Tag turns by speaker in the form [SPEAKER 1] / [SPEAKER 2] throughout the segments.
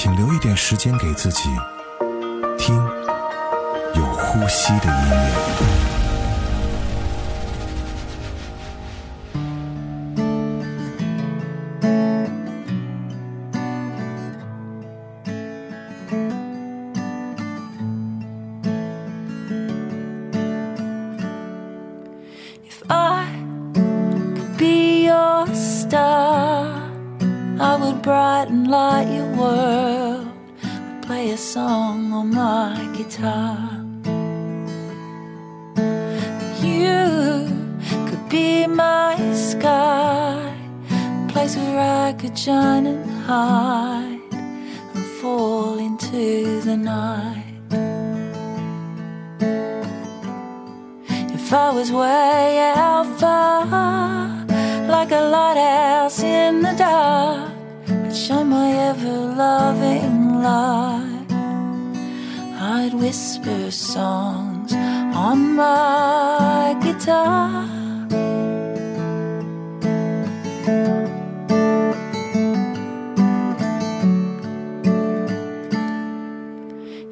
[SPEAKER 1] 请留一点时间给自己，听有呼吸的音乐。
[SPEAKER 2] would brighten light your world. Play a song on my guitar. You could be my sky, a place where I could shine and hide and fall into the night. If I was way out far, like a lighthouse in the dark shine my ever loving light. I'd whisper songs on my guitar.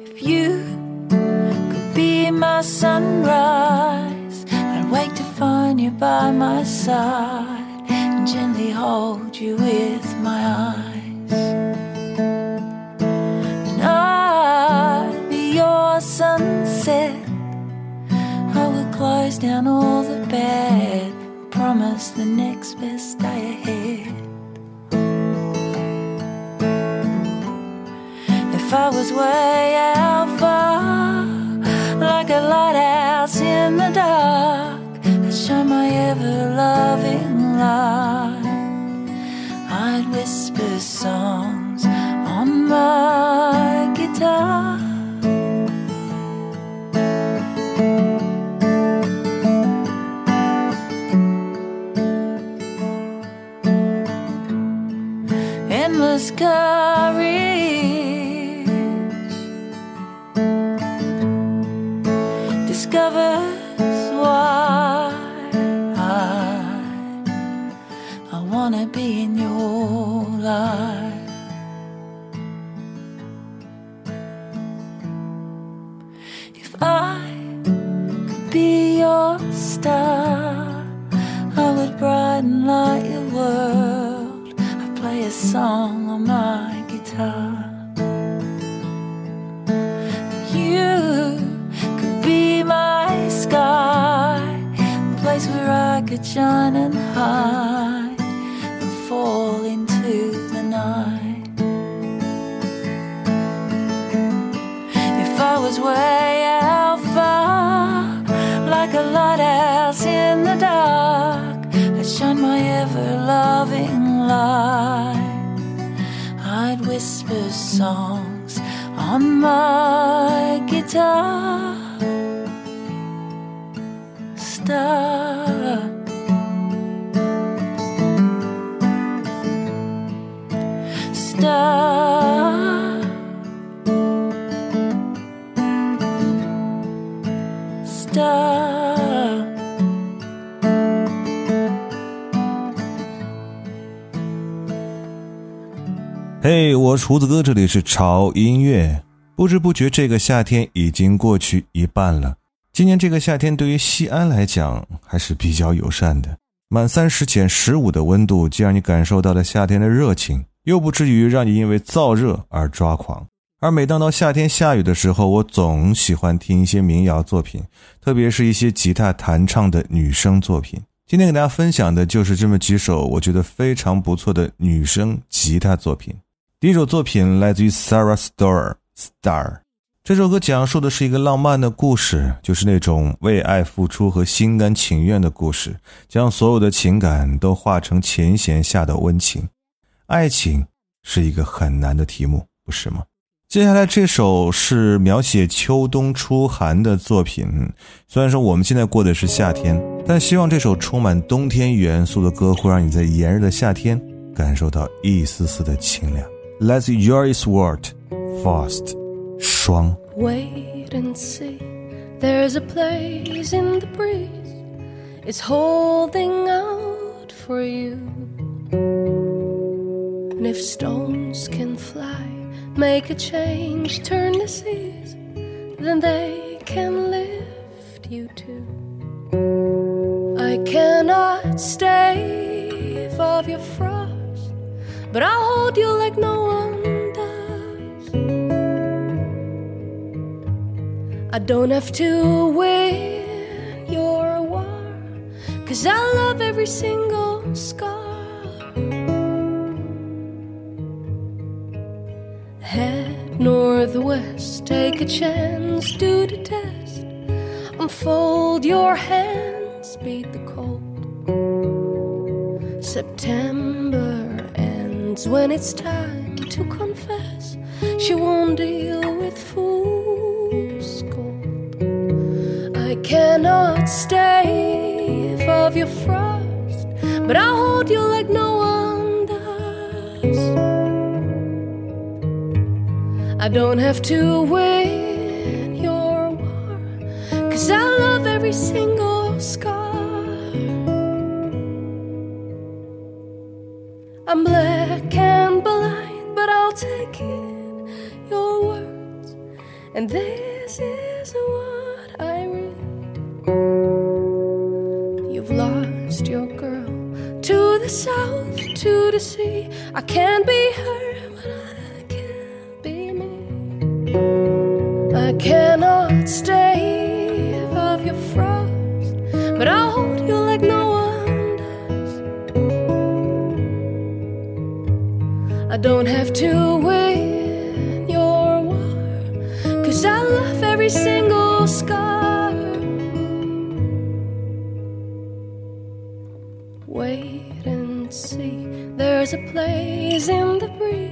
[SPEAKER 2] If you could be my sunrise, I'd wake to find you by my side and gently hold you with my eyes. Down all the bad, promise the next best day ahead. If I was way out song on my guitar. You could be my sky, a place where I could shine and hide my guitar. Star. Star. Star.
[SPEAKER 1] 嘿，我厨子哥，这里是潮音乐。不知不觉，这个夏天已经过去一半了。今年这个夏天对于西安来讲还是比较友善的，满三十减十五的温度，既让你感受到了夏天的热情，又不至于让你因为燥热而抓狂。而每当到夏天下雨的时候，我总喜欢听一些民谣作品，特别是一些吉他弹唱的女声作品。今天给大家分享的就是这么几首我觉得非常不错的女声吉他作品。第一首作品来自于 Sarah Store Star，这首歌讲述的是一个浪漫的故事，就是那种为爱付出和心甘情愿的故事，将所有的情感都化成琴弦下的温情。爱情是一个很难的题目，不是吗？接下来这首是描写秋冬初寒的作品。虽然说我们现在过的是夏天，但希望这首充满冬天元素的歌会让你在炎热的夏天感受到一丝丝的清凉。Let's enjoy this word fast，霜。
[SPEAKER 3] Wait and see. There's a place in the breeze. It's holding out for you. And if stones can fly, make a change, turn the seas, then they can lift you too. I cannot stave off your frost, but I'll hold you like no one I don't have to win your war, cause I love every single scar. Head northwest, take a chance, do the test. Unfold your hands, beat the cold. September ends when it's time to confess. She won't deal with fool's cannot stave off your frost, but I'll hold you like no one does. I don't have to win your war, cause I love every single I cannot stave off your frost, but I'll hold you like no one does. I don't have to win your war, cause I love every single scar. Wait and see, there's a place in the breeze,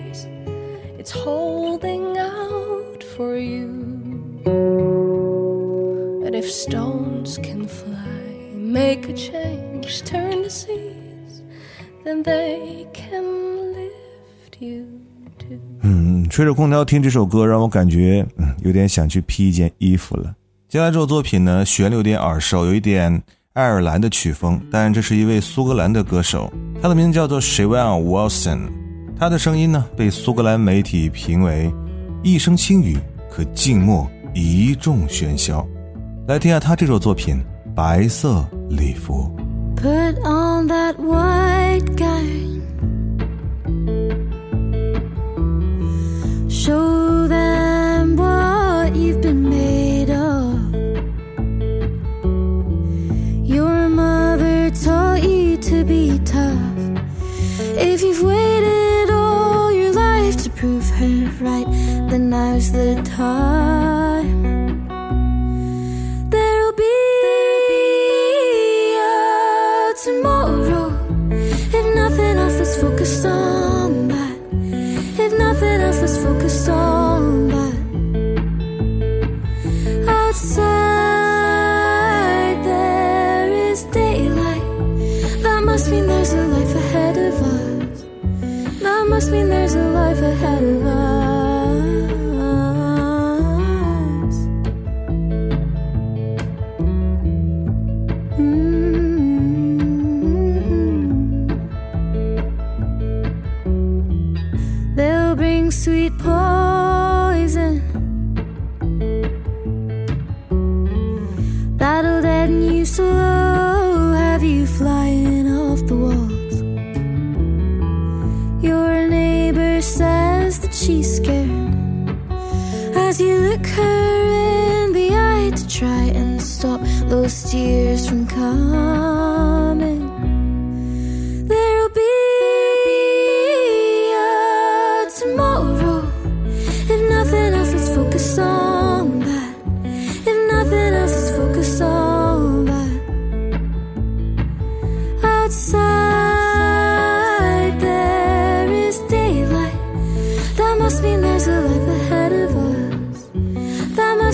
[SPEAKER 3] make a change, turn the seas, then they can lift you too.
[SPEAKER 1] 嗯，吹着空调听这首歌，让我感觉嗯有点想去披一件衣服了。接下来这首作品呢，旋律有点耳熟，有一点爱尔兰的曲风，但这是一位苏格兰的歌手，他的名字叫做 s h i v a n Wilson，他的声音呢被苏格兰媒体评为一声轻语可静默一众喧嚣。来听下他这首作品《白色礼服》。
[SPEAKER 4] Put on that white gown.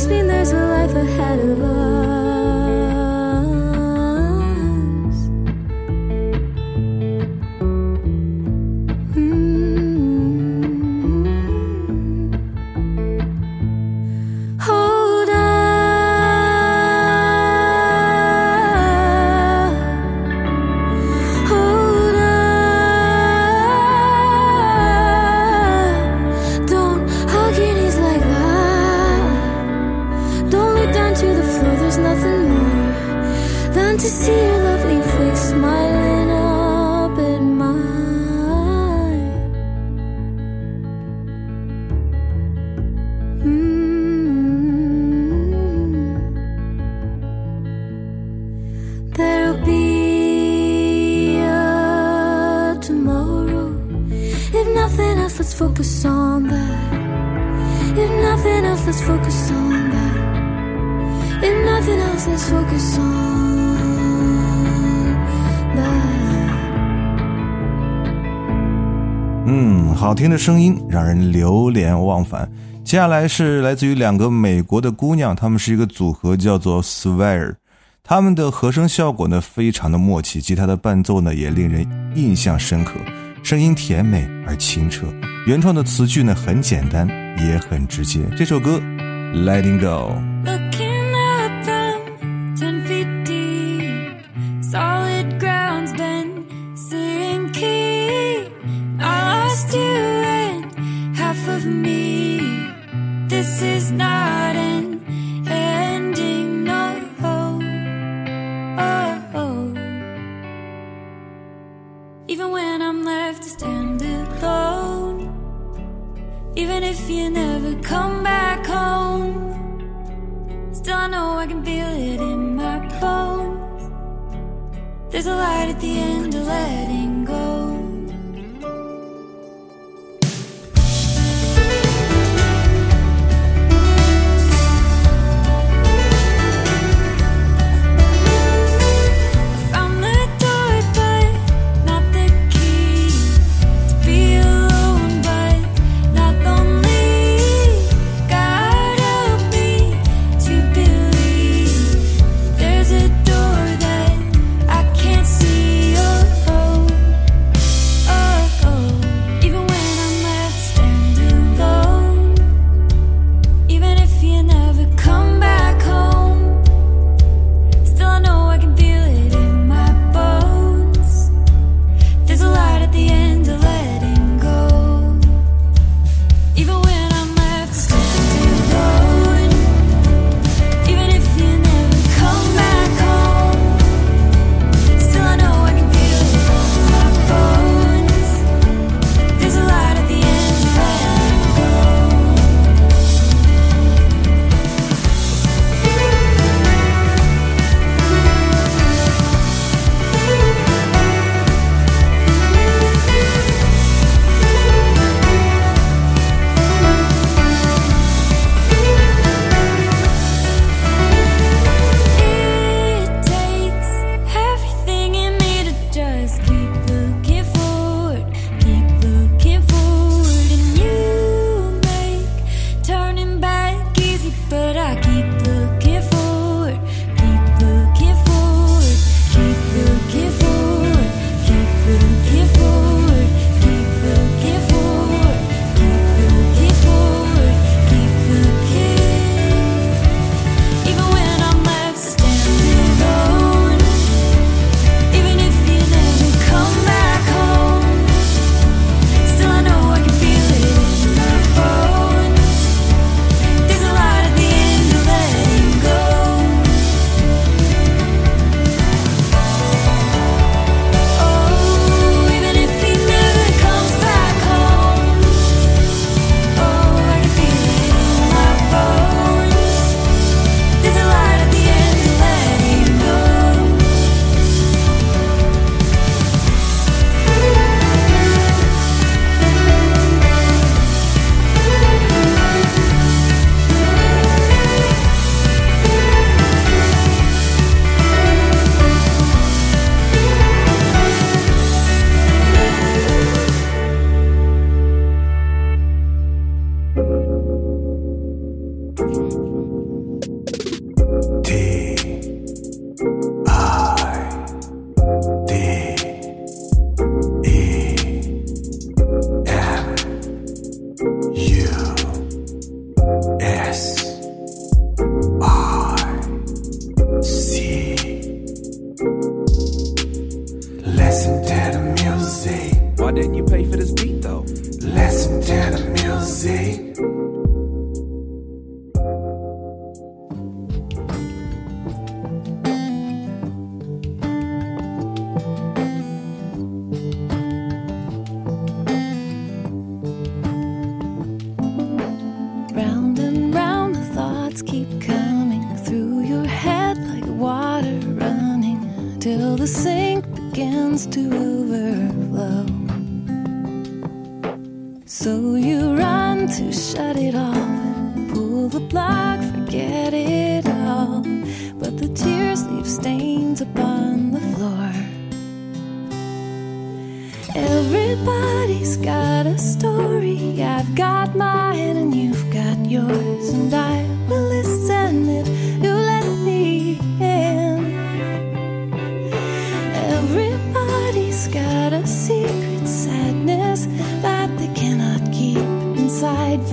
[SPEAKER 4] must mean there's a life ahead of us.
[SPEAKER 1] 嗯，好听的声音让人流连忘返。接下来是来自于两个美国的姑娘，她们是一个组合，叫做 Swear。她们的和声效果呢，非常的默契，吉他的伴奏呢，也令人印象深刻，声音甜美而清澈。原创的词句呢，很简单，也很直接。这首歌《Letting Go》。
[SPEAKER 2] know I can feel it in my bones. There's a light at the end of letting.
[SPEAKER 4] Everybody's got a story. I've got mine and you've got yours, and I will listen if you let me in. Everybody's got a secret sadness that they cannot keep inside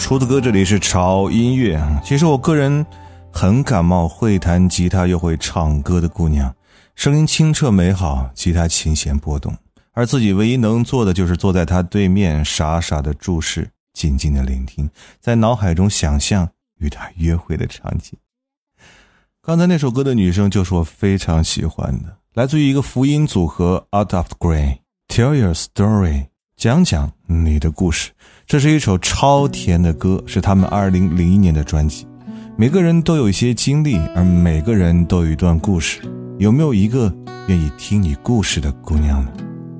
[SPEAKER 1] 厨子哥，这里是潮音乐。其实我个人很感冒会弹吉他又会唱歌的姑娘，声音清澈美好，吉他琴弦波动，而自己唯一能做的就是坐在她对面，傻傻的注视，静静的聆听，在脑海中想象与她约会的场景。刚才那首歌的女生就是我非常喜欢的，来自于一个福音组合 Out of Grey，Tell Your Story，讲讲你的故事。这是一首超甜的歌，是他们2001年的专辑。每个人都有一些经历，而每个人都有一段故事。有没有一个愿意听你故事的姑娘呢？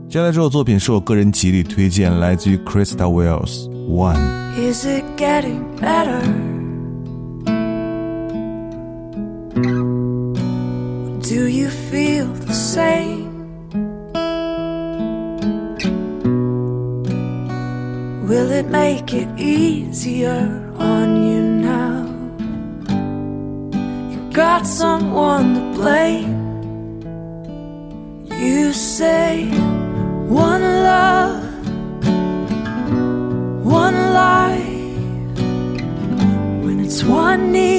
[SPEAKER 1] 接下来这首作品是我个人极力推荐，来自于 Krista Wells One。
[SPEAKER 4] Is it getting better? Do you feel the same? Will it make it easier on you now? You got someone to blame. You say one love one life when it's one need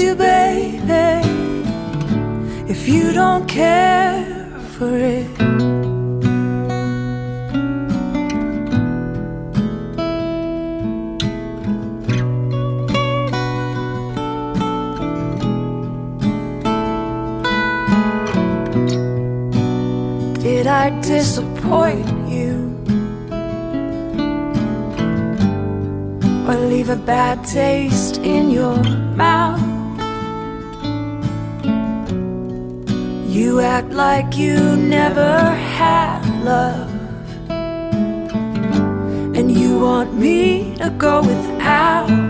[SPEAKER 4] you baby if you don't care for it Did I disappoint you? Or leave a bad taste in your mouth?
[SPEAKER 5] You act like you never had love. And you want me to go without.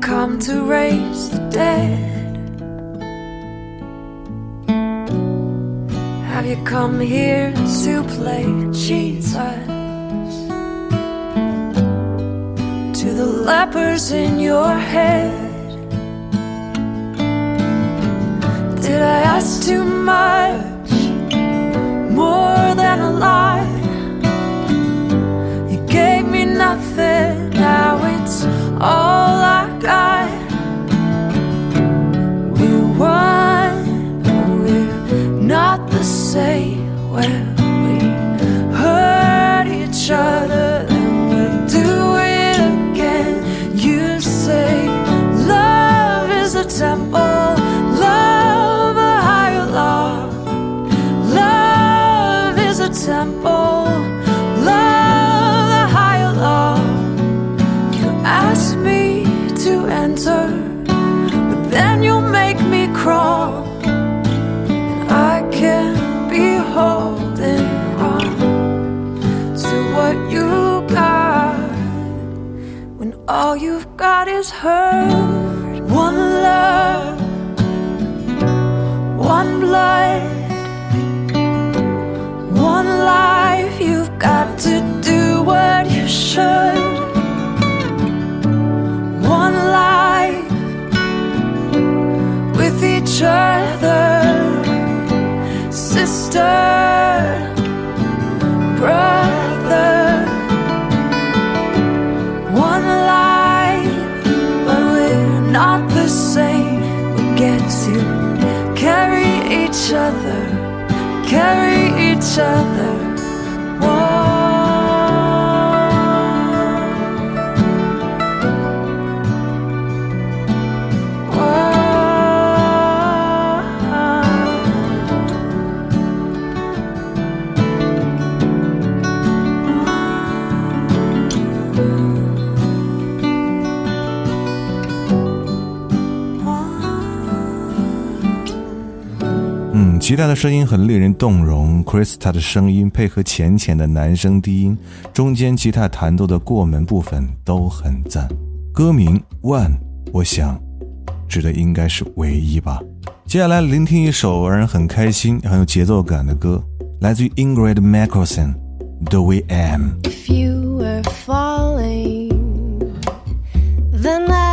[SPEAKER 5] Come to raise the dead? Have you come here to play Jesus? To the lepers in your head? Did I ask too much? more than a lie. You gave me nothing, now it's all I got. We're one, but we're not the same. When we hurt each other, is hurt. One love, one blood one life, you've got to do what you should. Carry each other.
[SPEAKER 1] 吉他的声音很令人动容，Krista 的声音配合浅浅的男声低音，中间吉他弹奏的过门部分都很赞。歌名《One》，我想指的应该是唯一吧。接下来聆听一首让人很开心、很有节奏感的歌，来自于 Ingrid Michaelson，《The Way Am》。
[SPEAKER 3] If you were falling, then I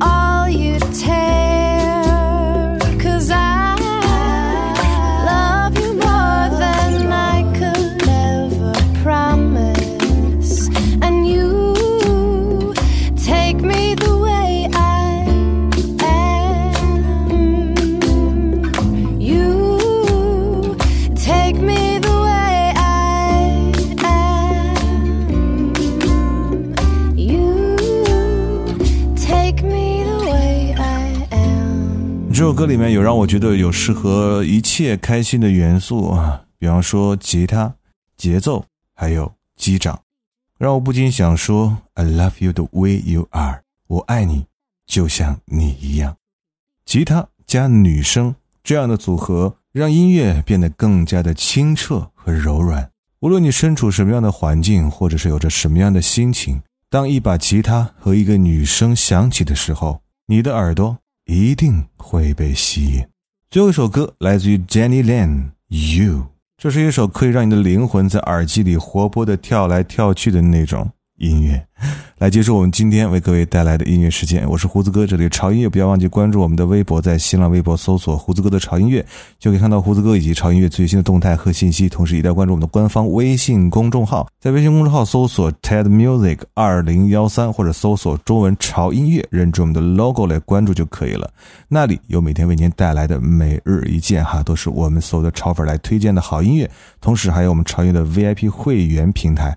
[SPEAKER 2] all 里面有让我觉得有适合一切开心的元素啊，比方说吉他、节奏，还有击掌，让我不禁想说：“I love you the way you are。”我爱你，就像你一样。吉他加女声这样的组合，让音乐变得更加的清澈和柔软。无论你身处什么样的环境，或者是有着什么样的心情，当一把吉他和一个女声响起的时候，你的耳朵一定会被吸引。最后一首歌来自于 Jenny Lin，《You》，这是一首可以让你的灵魂在耳机里活泼的跳来跳去的那种。音乐，来结束我们今天为各位带来的音乐时间。我是胡子哥，这里潮音乐，不要忘记关注我们的微博，在新浪微博搜索“胡子哥的潮音乐”，就可以看到胡子哥以及潮音乐最新的动态和信息。同时，一定要关注我们的官方微信公众号，在微信公众号搜索 “TED Music 二零幺三”或者搜索中文“潮音乐”，认准我们的 logo 来关注就可以了。那里有每天为您带来的每日一见，哈，都是我们所有的潮粉来推荐的好音乐，同时还有我们潮音乐的 VIP 会员平台。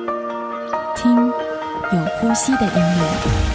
[SPEAKER 2] 听有呼吸的音乐。